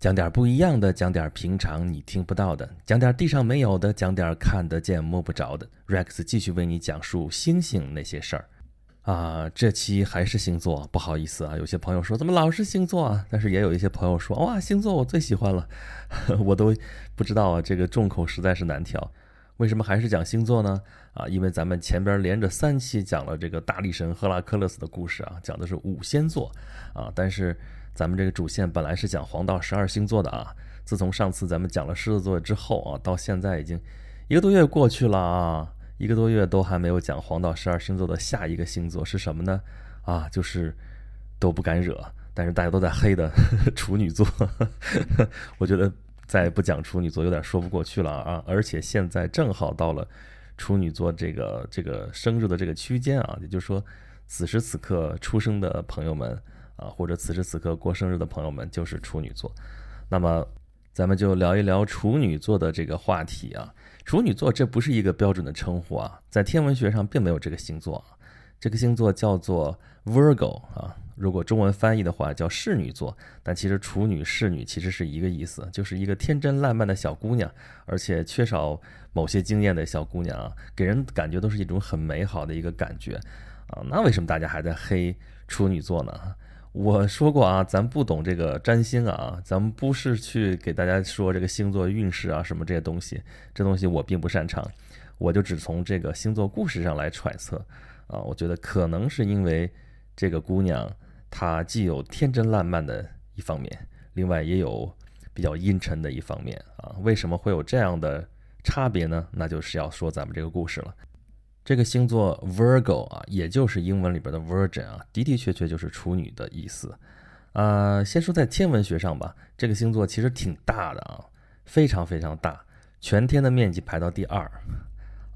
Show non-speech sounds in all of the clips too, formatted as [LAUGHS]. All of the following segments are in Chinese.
讲点不一样的，讲点平常你听不到的，讲点地上没有的，讲点看得见摸不着的。Rex 继续为你讲述星星那些事儿。啊，这期还是星座，不好意思啊，有些朋友说怎么老是星座啊？但是也有一些朋友说哇，星座我最喜欢了，[LAUGHS] 我都不知道啊，这个众口实在是难调。为什么还是讲星座呢？啊，因为咱们前边连着三期讲了这个大力神赫拉克勒斯的故事啊，讲的是五仙座啊，但是。咱们这个主线本来是讲黄道十二星座的啊，自从上次咱们讲了狮子座之后啊，到现在已经一个多月过去了啊，一个多月都还没有讲黄道十二星座的下一个星座是什么呢？啊，就是都不敢惹，但是大家都在黑的 [LAUGHS] 处女座，[LAUGHS] 我觉得再不讲处女座有点说不过去了啊，而且现在正好到了处女座这个这个生日的这个区间啊，也就是说此时此刻出生的朋友们。啊，或者此时此刻过生日的朋友们就是处女座，那么咱们就聊一聊处女座的这个话题啊。处女座这不是一个标准的称呼啊，在天文学上并没有这个星座，啊这个星座叫做 Virgo 啊。如果中文翻译的话叫侍女座，但其实处女侍女其实是一个意思，就是一个天真烂漫的小姑娘，而且缺少某些经验的小姑娘啊，给人感觉都是一种很美好的一个感觉啊。那为什么大家还在黑处女座呢？我说过啊，咱不懂这个占星啊，咱们不是去给大家说这个星座运势啊什么这些东西，这东西我并不擅长，我就只从这个星座故事上来揣测啊。我觉得可能是因为这个姑娘她既有天真烂漫的一方面，另外也有比较阴沉的一方面啊。为什么会有这样的差别呢？那就是要说咱们这个故事了。这个星座 Virgo 啊，也就是英文里边的 Virgin 啊，的的确确就是处女的意思。呃，先说在天文学上吧，这个星座其实挺大的啊，非常非常大，全天的面积排到第二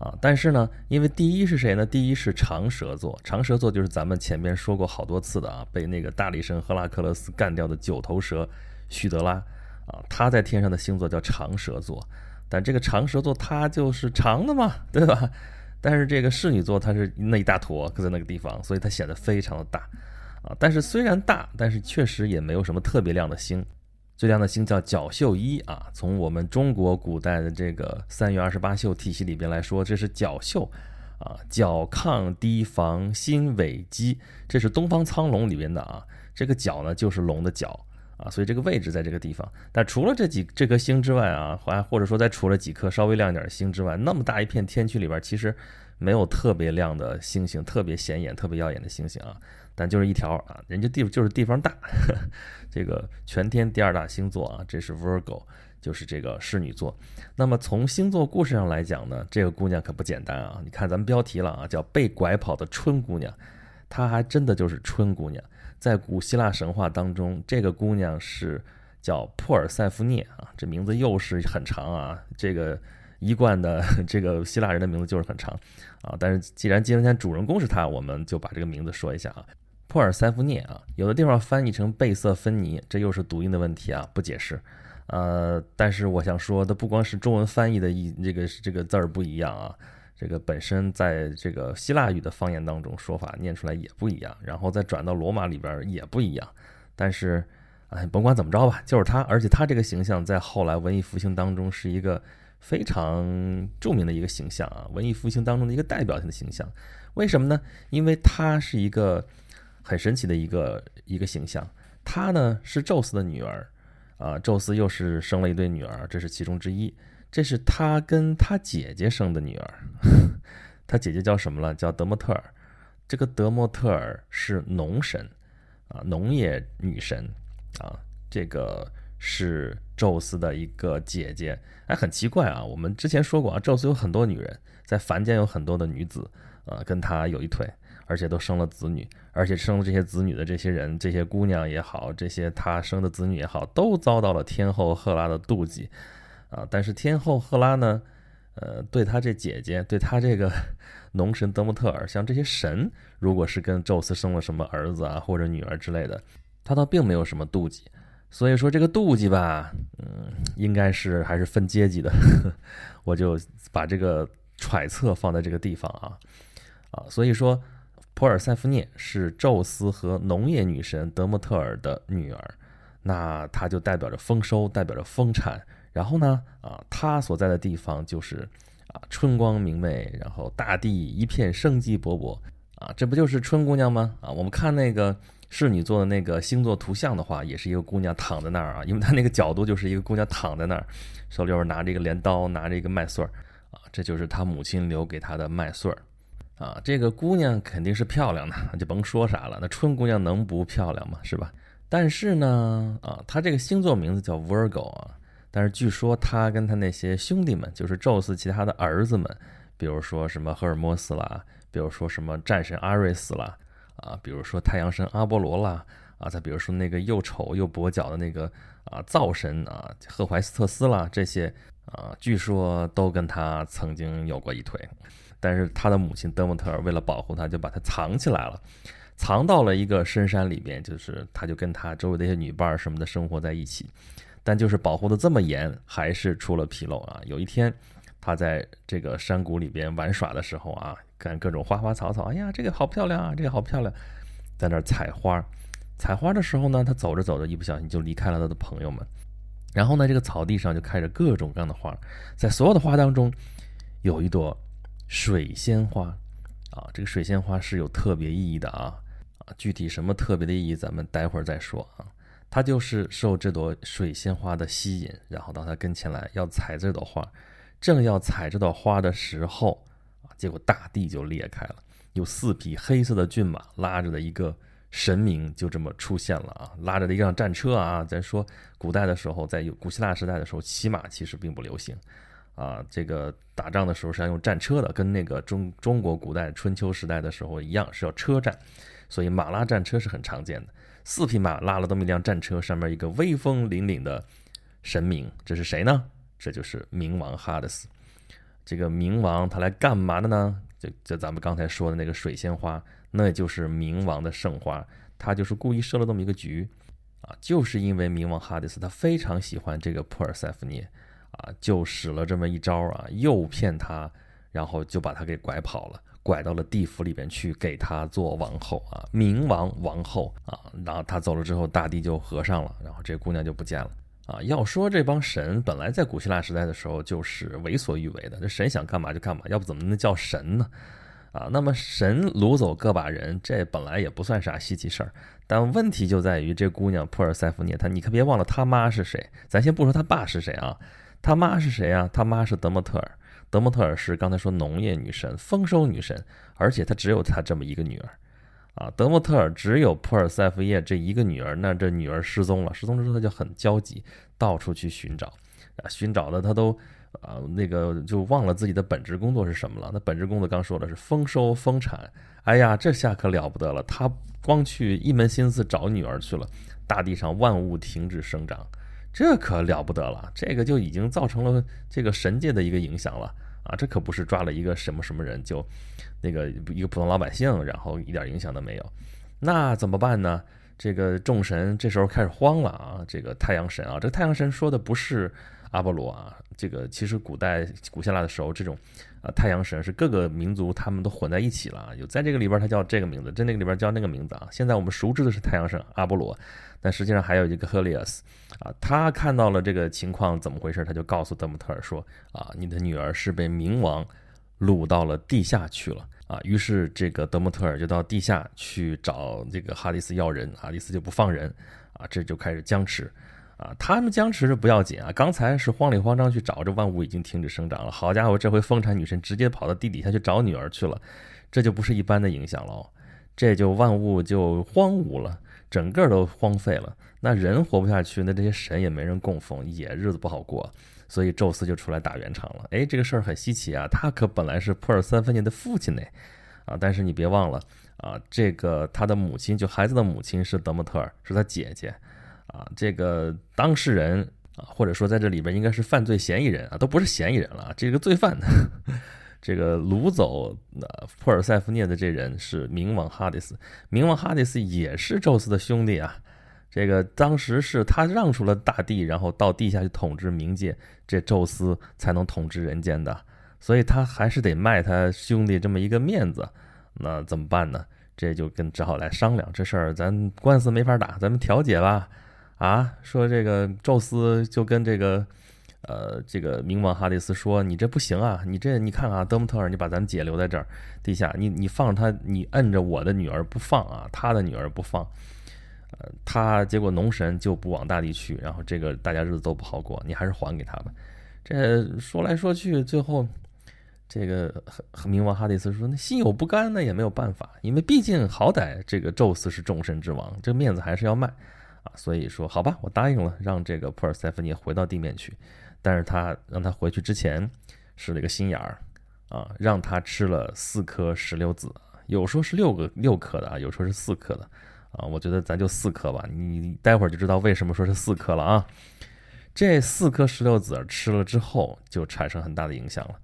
啊。但是呢，因为第一是谁呢？第一是长蛇座，长蛇座就是咱们前面说过好多次的啊，被那个大力神赫拉克勒斯干掉的九头蛇许德拉啊，他在天上的星座叫长蛇座。但这个长蛇座它就是长的嘛，对吧？但是这个侍女座它是那一大坨搁在那个地方，所以它显得非常的大，啊！但是虽然大，但是确实也没有什么特别亮的星。最亮的星叫角宿一啊，从我们中国古代的这个三月二十八宿体系里边来说，这是角宿啊，角亢低房心尾基，这是东方苍龙里边的啊。这个角呢就是龙的角啊，所以这个位置在这个地方。但除了这几这颗星之外啊，还或者说再除了几颗稍微亮一点的星之外，那么大一片天区里边，其实。没有特别亮的星星，特别显眼、特别耀眼的星星啊，但就是一条啊，人家地就是地方大，[LAUGHS] 这个全天第二大星座啊，这是 Virgo，就是这个侍女座。那么从星座故事上来讲呢，这个姑娘可不简单啊！你看咱们标题了啊，叫被拐跑的春姑娘，她还真的就是春姑娘。在古希腊神话当中，这个姑娘是叫珀尔塞福涅啊，这名字又是很长啊，这个。一贯的这个希腊人的名字就是很长啊，但是既然今天主人公是他，我们就把这个名字说一下啊，珀尔塞福涅啊，有的地方翻译成贝瑟芬尼，这又是读音的问题啊，不解释。呃，但是我想说的不光是中文翻译的一这个这个字儿不一样啊，这个本身在这个希腊语的方言当中说法念出来也不一样，然后再转到罗马里边也不一样。但是，哎，甭管怎么着吧，就是他，而且他这个形象在后来文艺复兴当中是一个。非常著名的一个形象啊，文艺复兴当中的一个代表性的形象。为什么呢？因为他是一个很神奇的一个一个形象。他呢是宙斯的女儿啊，宙斯又是生了一对女儿，这是其中之一。这是他跟他姐姐生的女儿，他姐姐叫什么了？叫德莫特尔。这个德莫特尔是农神啊，农业女神啊，这个。是宙斯的一个姐姐，哎，很奇怪啊。我们之前说过啊，宙斯有很多女人，在凡间有很多的女子，啊，跟他有一腿，而且都生了子女，而且生了这些子女的这些人，这些姑娘也好，这些他生的子女也好，都遭到了天后赫拉的妒忌，啊，但是天后赫拉呢，呃，对她这姐姐，对她这个 [LAUGHS] 农神德莫特尔，像这些神，如果是跟宙斯生了什么儿子啊或者女儿之类的，他倒并没有什么妒忌。所以说这个妒忌吧，嗯，应该是还是分阶级的，[LAUGHS] 我就把这个揣测放在这个地方啊，啊，所以说普尔塞夫涅是宙斯和农业女神德莫特尔的女儿，那她就代表着丰收，代表着丰产。然后呢，啊，她所在的地方就是啊春光明媚，然后大地一片生机勃勃，啊，这不就是春姑娘吗？啊，我们看那个侍女座的那个星座图像的话，也是一个姑娘躺在那儿啊，因为她那个角度就是一个姑娘躺在那儿，手里边拿着一个镰刀，拿着一个麦穗儿，啊，这就是她母亲留给她的麦穗儿。啊，这个姑娘肯定是漂亮的，[LAUGHS] 就甭说啥了。那春姑娘能不漂亮吗？是吧？但是呢，啊，她这个星座名字叫 Virgo 啊。但是据说他跟他那些兄弟们，就是宙斯其他的儿子们，比如说什么赫尔墨斯啦，比如说什么战神阿瑞斯啦，啊，比如说太阳神阿波罗啦，啊，再比如说那个又丑又跛脚的那个啊灶神啊赫淮斯特斯啦，这些啊，据说都跟他曾经有过一腿。但是他的母亲德莫特尔为了保护他，就把他藏起来了，藏到了一个深山里边。就是他就跟他周围的一些女伴儿什么的生活在一起，但就是保护的这么严，还是出了纰漏啊。有一天，他在这个山谷里边玩耍的时候啊，看各种花花草草，哎呀，这个好漂亮啊，这个好漂亮，在那儿采花。采花的时候呢，他走着走着，一不小心就离开了他的朋友们。然后呢，这个草地上就开着各种各样的花，在所有的花当中，有一朵。水仙花，啊，这个水仙花是有特别意义的啊，啊，具体什么特别的意义，咱们待会儿再说啊。他就是受这朵水仙花的吸引，然后到他跟前来要采这朵花，正要采这朵花的时候，啊，结果大地就裂开了，有四匹黑色的骏马拉着的一个神明就这么出现了啊，拉着的一辆战车啊。咱说古代的时候，在古希腊时代的时候，骑马其实并不流行。啊，这个打仗的时候是要用战车的，跟那个中中国古代春秋时代的时候一样，是要车战，所以马拉战车是很常见的。四匹马拉了这么一辆战车，上面一个威风凛凛的神明，这是谁呢？这就是冥王哈德斯。这个冥王他来干嘛的呢？就就咱们刚才说的那个水仙花，那就是冥王的圣花，他就是故意设了这么一个局，啊，就是因为冥王哈迪斯他非常喜欢这个珀尔塞福涅。啊，就使了这么一招啊，诱骗他，然后就把他给拐跑了，拐到了地府里边去，给他做王后啊，冥王王后啊。然后他走了之后，大地就合上了，然后这姑娘就不见了啊。要说这帮神本来在古希腊时代的时候就是为所欲为的，这神想干嘛就干嘛，要不怎么能叫神呢？啊，那么神掳走个把人，这本来也不算啥稀奇事儿。但问题就在于这姑娘珀尔塞福涅，她你可别忘了她妈是谁，咱先不说她爸是谁啊。他妈是谁啊？他妈是德莫特尔。德莫特尔是刚才说农业女神、丰收女神，而且她只有她这么一个女儿啊。德莫特尔只有普尔塞夫叶这一个女儿，那这女儿失踪了，失踪之后他就很焦急，到处去寻找啊，寻找的他都啊那个就忘了自己的本职工作是什么了。那本职工作刚说的是丰收丰产，哎呀，这下可了不得了，他光去一门心思找女儿去了，大地上万物停止生长。这可了不得了，这个就已经造成了这个神界的一个影响了啊！这可不是抓了一个什么什么人就，那个一个普通老百姓，然后一点影响都没有，那怎么办呢？这个众神这时候开始慌了啊！这个太阳神啊，这个太阳神说的不是阿波罗啊，这个其实古代古希腊的时候，这种啊太阳神是各个民族他们都混在一起了，有在这个里边他叫这个名字，在那个里边叫那个名字啊。现在我们熟知的是太阳神阿波罗。但实际上还有一个赫利俄斯啊，他看到了这个情况怎么回事，他就告诉德姆特尔说啊，你的女儿是被冥王掳到了地下去了啊。于是这个德姆特尔就到地下去找这个哈迪斯要人，哈迪斯就不放人啊，这就开始僵持啊。他们僵持着不要紧啊，刚才是慌里慌张去找，这万物已经停止生长了。好家伙，这回丰产女神直接跑到地底下去找女儿去了，这就不是一般的影响喽，这就万物就荒芜了。整个都荒废了，那人活不下去，那这些神也没人供奉，也日子不好过，所以宙斯就出来打圆场了。哎，这个事儿很稀奇啊，他可本来是普尔三分年的父亲呢，啊，但是你别忘了啊，这个他的母亲，就孩子的母亲是德莫特尔，是他姐姐，啊，这个当事人啊，或者说在这里边应该是犯罪嫌疑人啊，都不是嫌疑人了，这个罪犯。[LAUGHS] 这个掳走那普尔塞福涅的这人是冥王哈迪斯，冥王哈迪斯也是宙斯的兄弟啊。这个当时是他让出了大地，然后到地下去统治冥界，这宙斯才能统治人间的，所以他还是得卖他兄弟这么一个面子。那怎么办呢？这就跟只好来商量这事儿，咱官司没法打，咱们调解吧。啊，说这个宙斯就跟这个。呃，这个冥王哈迪斯说：“你这不行啊！你这你看啊，德姆特尔，你把咱姐留在这儿地下，你你放他，你摁着我的女儿不放啊，他的女儿不放，呃，他结果农神就不往大地去，然后这个大家日子都不好过，你还是还给他吧。这说来说去，最后这个冥王哈迪斯说：那心有不甘，那也没有办法，因为毕竟好歹这个宙斯是众神之王，这面子还是要卖。所以说，好吧，我答应了，让这个普尔塞芬尼回到地面去。”但是他让他回去之前使了一个心眼儿啊，让他吃了四颗石榴籽，有说是六个六颗的啊，有说是四颗的啊，我觉得咱就四颗吧，你待会儿就知道为什么说是四颗了啊。这四颗石榴籽吃了之后，就产生很大的影响了，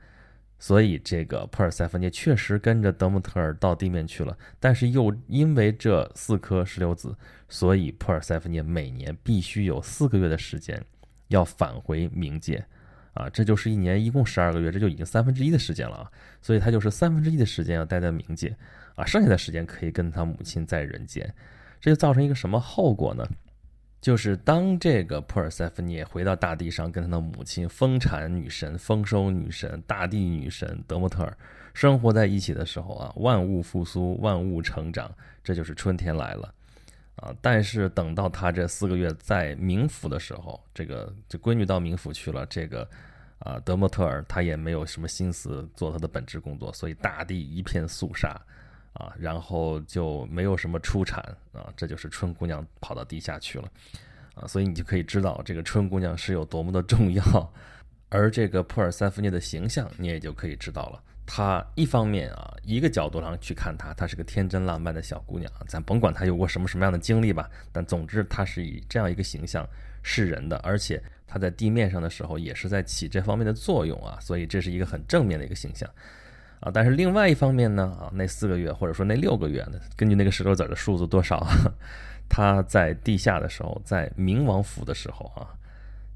所以这个普尔塞芬涅确实跟着德穆特尔到地面去了，但是又因为这四颗石榴籽，所以普尔塞芬涅每年必须有四个月的时间。要返回冥界，啊，这就是一年一共十二个月，这就已经三分之一的时间了啊，所以他就是三分之一的时间要待在冥界，啊，剩下的时间可以跟他母亲在人间，这就造成一个什么后果呢？就是当这个普尔塞芬涅回到大地上，跟他的母亲丰产女神、丰收女神、大地女神德莫特尔生活在一起的时候啊，万物复苏，万物成长，这就是春天来了。啊！但是等到他这四个月在冥府的时候，这个这闺女到冥府去了，这个啊德莫特尔他也没有什么心思做他的本职工作，所以大地一片肃杀啊，然后就没有什么出产啊，这就是春姑娘跑到地下去了。啊，所以你就可以知道这个春姑娘是有多么的重要，而这个普尔塞夫涅的形象你也就可以知道了。她一方面啊，一个角度上去看她，她是个天真烂漫的小姑娘，咱甭管她有过什么什么样的经历吧，但总之她是以这样一个形象示人的，而且她在地面上的时候也是在起这方面的作用啊，所以这是一个很正面的一个形象。啊。但是另外一方面呢，啊，那四个月或者说那六个月呢，根据那个石头子的数字多少，[LAUGHS] 她在地下的时候，在冥王府的时候啊。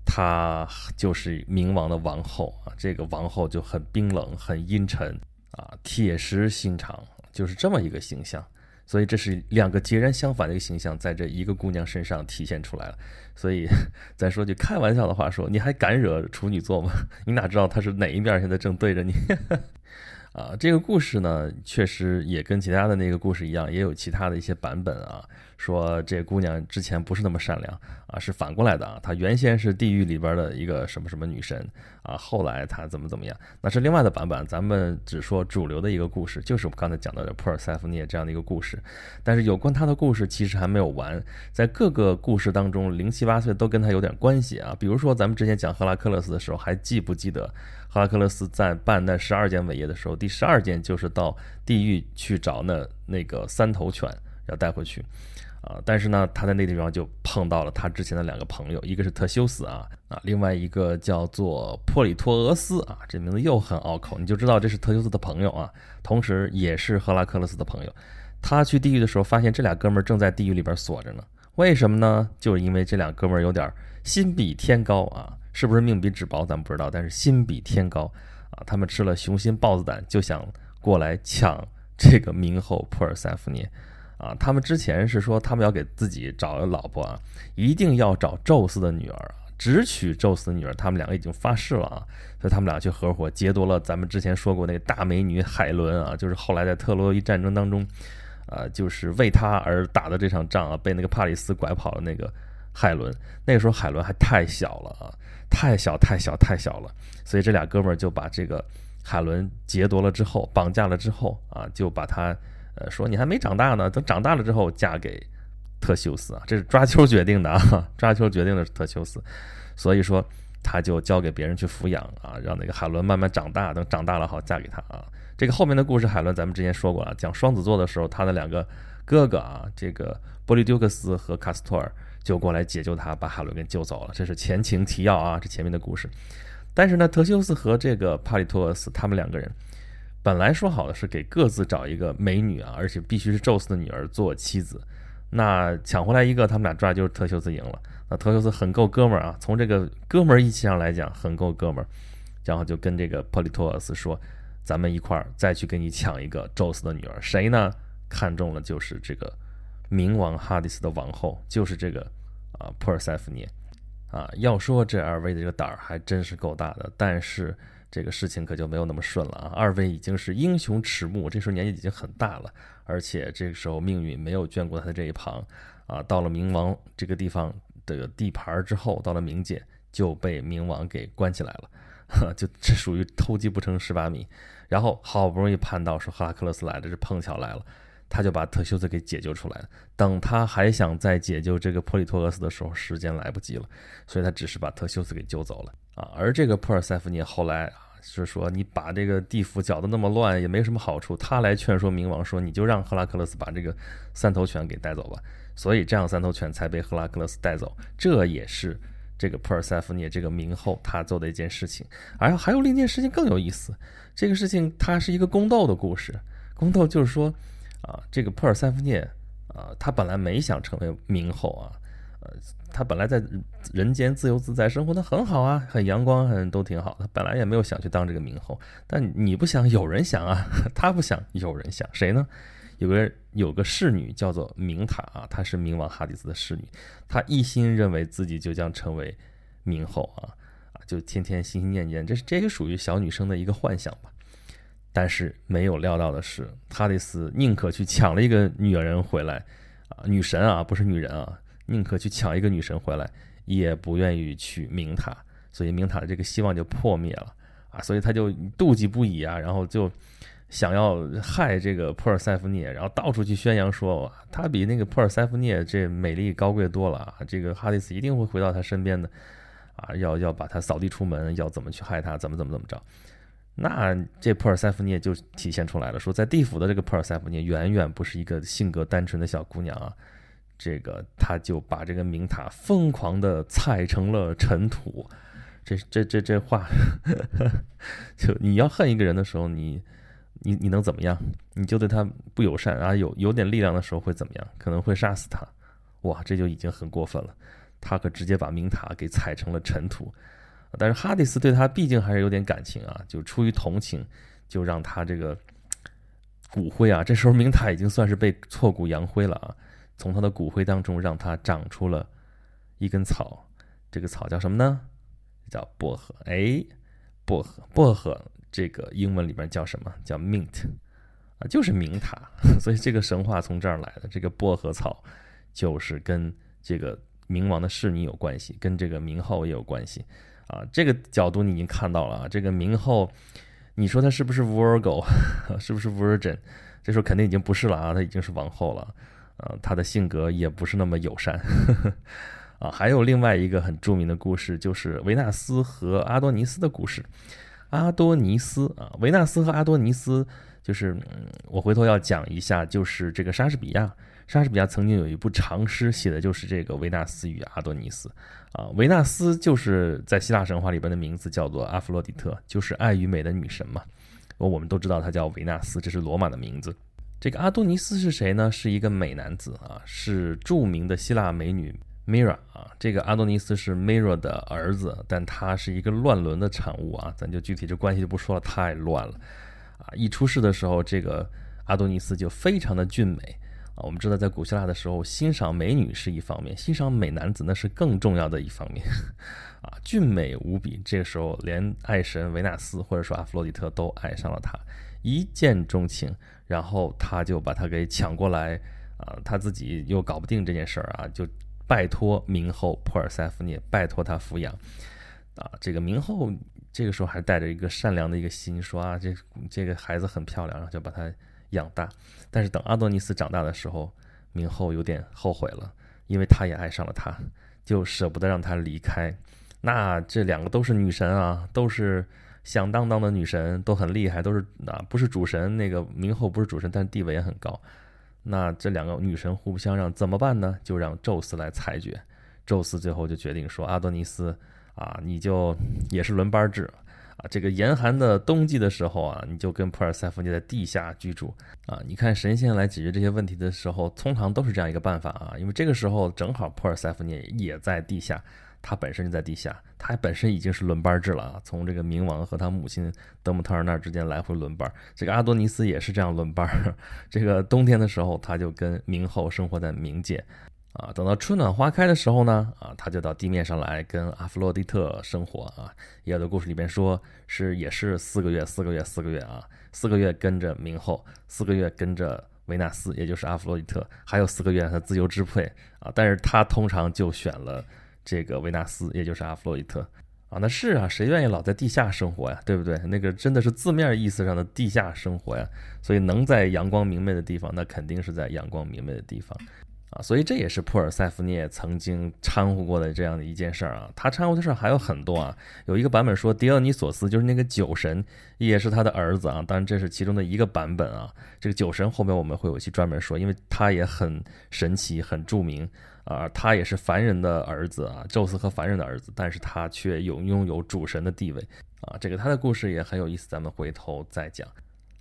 她就是冥王的王后啊，这个王后就很冰冷、很阴沉啊，铁石心肠，就是这么一个形象。所以这是两个截然相反的一个形象，在这一个姑娘身上体现出来了。所以 [LAUGHS] 再说句开玩笑的话，说你还敢惹处女座吗？[LAUGHS] 你哪知道她是哪一面现在正对着你？啊，这个故事呢，确实也跟其他的那个故事一样，也有其他的一些版本啊。说这姑娘之前不是那么善良啊，是反过来的啊。她原先是地狱里边的一个什么什么女神啊，后来她怎么怎么样，那是另外的版本。咱们只说主流的一个故事，就是我刚才讲到的普尔塞夫涅这样的一个故事。但是有关她的故事其实还没有完，在各个故事当中，零七八碎都跟她有点关系啊。比如说咱们之前讲赫拉克勒斯的时候，还记不记得赫拉克勒斯在办那十二件伟业的时候，第十二件就是到地狱去找那那个三头犬要带回去。啊，但是呢，他在那地方就碰到了他之前的两个朋友，一个是特修斯啊啊，另外一个叫做珀里托俄斯啊，这名字又很拗口，你就知道这是特修斯的朋友啊，同时也是赫拉克勒斯的朋友。他去地狱的时候，发现这俩哥们儿正在地狱里边锁着呢。为什么呢？就是因为这俩哥们儿有点心比天高啊，是不是命比纸薄咱不知道，但是心比天高啊。他们吃了雄心豹子胆，就想过来抢这个冥后普尔塞夫涅。啊，他们之前是说他们要给自己找老婆啊，一定要找宙斯的女儿啊，只娶宙斯的女儿。他们两个已经发誓了啊，所以他们俩去合伙劫夺了咱们之前说过那个大美女海伦啊，就是后来在特洛伊战争当中，啊，就是为她而打的这场仗啊，被那个帕里斯拐跑了那个海伦。那个时候海伦还太小了啊，太小太小太小了，所以这俩哥们儿就把这个海伦劫夺了之后，绑架了之后啊，就把他。呃，说你还没长大呢，等长大了之后嫁给特修斯啊，这是抓阄决定的啊，[LAUGHS] 抓阄决定的是特修斯，所以说他就交给别人去抚养啊，让那个海伦慢慢长大，等长大了好嫁给他啊。这个后面的故事，海伦咱们之前说过了，讲双子座的时候，他的两个哥哥啊，这个波利丢克斯和卡斯托尔就过来解救他，把海伦给救走了。这是前情提要啊，这前面的故事。但是呢，特修斯和这个帕里托斯他们两个人。本来说好的是给各自找一个美女啊，而且必须是宙斯的女儿做妻子。那抢回来一个，他们俩抓就是特修斯赢了。那特修斯很够哥们儿啊，从这个哥们儿义气上来讲很够哥们儿。然后就跟这个珀利托斯说：“咱们一块儿再去给你抢一个宙斯的女儿。谁呢？看中了就是这个冥王哈迪斯的王后，就是这个啊珀尔塞福涅。啊，要说这二位的这个胆儿还真是够大的，但是这个事情可就没有那么顺了啊。二位已经是英雄迟暮，这时候年纪已经很大了，而且这个时候命运没有眷顾他的这一旁啊。到了冥王这个地方的地盘之后，到了冥界就被冥王给关起来了，就这属于偷鸡不成蚀把米。然后好不容易盼到说赫拉克勒斯来了，这碰巧来了。他就把特修斯给解救出来了。等他还想再解救这个珀里托俄斯的时候，时间来不及了，所以他只是把特修斯给救走了啊。而这个珀尔塞福涅后来，就是说你把这个地府搅得那么乱，也没什么好处。他来劝说冥王说，你就让赫拉克勒斯把这个三头犬给带走吧。所以这样三头犬才被赫拉克勒斯带走。这也是这个珀尔塞福涅这个冥后他做的一件事情。而还有另一件事情更有意思，这个事情它是一个宫斗的故事。宫斗就是说。啊，这个珀尔塞福涅啊，他本来没想成为冥后啊，呃，他本来在人间自由自在生活的很好啊，很阳光，很都挺好。他本来也没有想去当这个冥后，但你不想，有人想啊，[LAUGHS] 他不想，有人想，谁呢？有个有个侍女叫做明塔啊，她是冥王哈迪斯的侍女，她一心认为自己就将成为冥后啊啊，就天天心心念念，这是这个属于小女生的一个幻想吧。但是没有料到的是，哈迪斯宁可去抢了一个女人回来，啊，女神啊，不是女人啊，宁可去抢一个女神回来，也不愿意去明塔，所以明塔的这个希望就破灭了啊，所以他就妒忌不已啊，然后就想要害这个珀尔塞福涅，然后到处去宣扬说，他比那个珀尔塞福涅这美丽高贵多了啊，这个哈迪斯一定会回到他身边的，啊，要要把他扫地出门，要怎么去害他，怎么怎么怎么着。那这珀尔塞福涅就体现出来了，说在地府的这个珀尔塞福涅远远不是一个性格单纯的小姑娘啊，这个他就把这个明塔疯狂的踩成了尘土，这这这这话，[LAUGHS] 就你要恨一个人的时候，你你你能怎么样？你就对他不友善啊，有有点力量的时候会怎么样？可能会杀死他，哇，这就已经很过分了，他可直接把明塔给踩成了尘土。但是哈迪斯对他毕竟还是有点感情啊，就出于同情，就让他这个骨灰啊，这时候明塔已经算是被挫骨扬灰了啊，从他的骨灰当中让他长出了一根草，这个草叫什么呢？叫薄荷。哎，薄荷，薄荷，这个英文里边叫什么？叫 mint 啊，就是明塔。[LAUGHS] 所以这个神话从这儿来的。这个薄荷草就是跟这个冥王的侍女有关系，跟这个冥后也有关系。啊，这个角度你已经看到了啊。这个明后，你说他是不是 Virgo，[LAUGHS] 是不是 Virgin？这时候肯定已经不是了啊，他已经是王后了。呃，他的性格也不是那么友善。[LAUGHS] 啊，还有另外一个很著名的故事，就是维纳斯和阿多尼斯的故事。阿多尼斯啊，维纳斯和阿多尼斯，就是我回头要讲一下，就是这个莎士比亚。莎士比亚曾经有一部长诗，写的就是这个维纳斯与阿多尼斯。啊，维纳斯就是在希腊神话里边的名字叫做阿弗洛狄特，就是爱与美的女神嘛。我们都知道她叫维纳斯，这是罗马的名字。这个阿多尼斯是谁呢？是一个美男子啊，是著名的希腊美女 Mira 啊。这个阿多尼斯是 Mira 的儿子，但他是一个乱伦的产物啊。咱就具体这关系就不说了，太乱了啊。一出世的时候，这个阿多尼斯就非常的俊美。啊，我们知道在古希腊的时候，欣赏美女是一方面，欣赏美男子那是更重要的一方面。啊，俊美无比，这个时候连爱神维纳斯或者说阿弗洛狄特都爱上了他，一见钟情，然后他就把他给抢过来，啊，他自己又搞不定这件事儿啊，就拜托明后普尔塞福涅，拜托他抚养。啊，这个明后这个时候还带着一个善良的一个心，说啊，这这个孩子很漂亮，然后就把他。养大，但是等阿多尼斯长大的时候，明后有点后悔了，因为他也爱上了他，就舍不得让他离开。那这两个都是女神啊，都是响当当的女神，都很厉害，都是啊，不是主神。那个明后不是主神，但地位也很高。那这两个女神互不相让，怎么办呢？就让宙斯来裁决。宙斯最后就决定说：“阿多尼斯啊，你就也是轮班制。”啊，这个严寒的冬季的时候啊，你就跟普尔塞夫涅在地下居住啊。你看神仙来解决这些问题的时候，通常都是这样一个办法啊。因为这个时候正好普尔塞夫涅也在地下，他本身就在地下，他本身已经是轮班制了啊。从这个冥王和他母亲德姆特尔那儿之间来回轮班。这个阿多尼斯也是这样轮班。这个冬天的时候，他就跟冥后生活在冥界啊，等到春暖花开的时候呢，啊，他就到地面上来跟阿弗洛狄特生活啊。也有的故事里边说是也是四个月，四个月，四个月啊，四个月跟着冥后，四个月跟着维纳斯，也就是阿弗洛狄特，还有四个月他自由支配啊。但是他通常就选了这个维纳斯，也就是阿弗洛狄特啊。那是啊，谁愿意老在地下生活呀？对不对？那个真的是字面意思上的地下生活呀。所以能在阳光明媚的地方，那肯定是在阳光明媚的地方。啊，所以这也是普尔塞福涅曾经掺和过的这样的一件事儿啊。他掺和的事儿还有很多啊。有一个版本说，狄奥尼索斯就是那个酒神，也是他的儿子啊。当然这是其中的一个版本啊。这个酒神后面我们会有一期专门说，因为他也很神奇、很著名啊。他也是凡人的儿子啊，宙斯和凡人的儿子，但是他却有拥有主神的地位啊。这个他的故事也很有意思，咱们回头再讲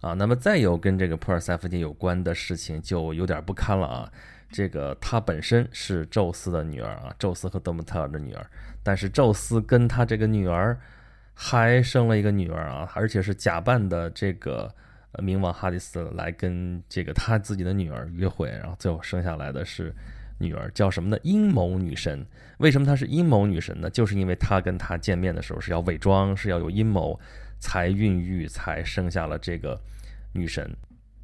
啊。那么再有跟这个普尔塞福涅有关的事情，就有点不堪了啊。这个她本身是宙斯的女儿啊，宙斯和德姆特尔的女儿。但是宙斯跟他这个女儿还生了一个女儿啊，而且是假扮的这个冥王哈迪斯来跟这个他自己的女儿约会，然后最后生下来的是女儿，叫什么呢？阴谋女神。为什么她是阴谋女神呢？就是因为她跟他见面的时候是要伪装，是要有阴谋才孕育，才生下了这个女神，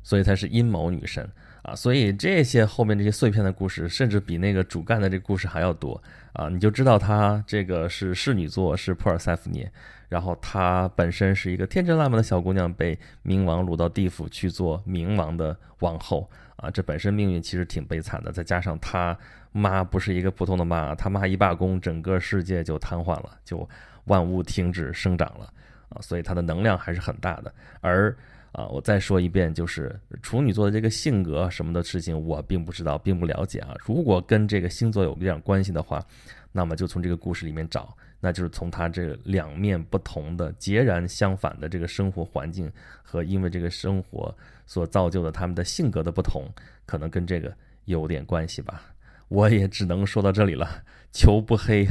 所以她是阴谋女神。啊，所以这些后面这些碎片的故事，甚至比那个主干的这故事还要多啊！你就知道她这个是侍女座，是普尔塞福涅，然后她本身是一个天真烂漫的小姑娘，被冥王掳到地府去做冥王的王后啊！这本身命运其实挺悲惨的，再加上他妈不是一个普通的妈，他妈一罢工，整个世界就瘫痪了，就万物停止生长了啊！所以她的能量还是很大的，而。啊，我再说一遍，就是处女座的这个性格什么的事情，我并不知道，并不了解啊。如果跟这个星座有一点关系的话，那么就从这个故事里面找，那就是从他这两面不同的、截然相反的这个生活环境和因为这个生活所造就的他们的性格的不同，可能跟这个有点关系吧。我也只能说到这里了，求不黑，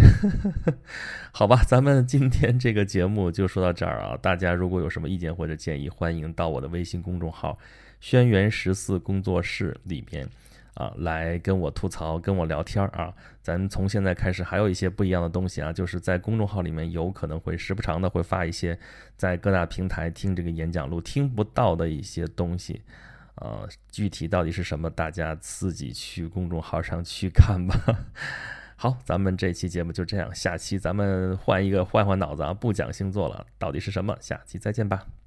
[LAUGHS] 好吧，咱们今天这个节目就说到这儿啊。大家如果有什么意见或者建议，欢迎到我的微信公众号“轩辕十四工作室”里边啊来跟我吐槽、跟我聊天儿啊。咱从现在开始还有一些不一样的东西啊，就是在公众号里面有可能会时不常的会发一些在各大平台听这个演讲录听不到的一些东西。呃，具体到底是什么，大家自己去公众号上去看吧。[LAUGHS] 好，咱们这期节目就这样，下期咱们换一个换换脑子啊，不讲星座了，到底是什么？下期再见吧。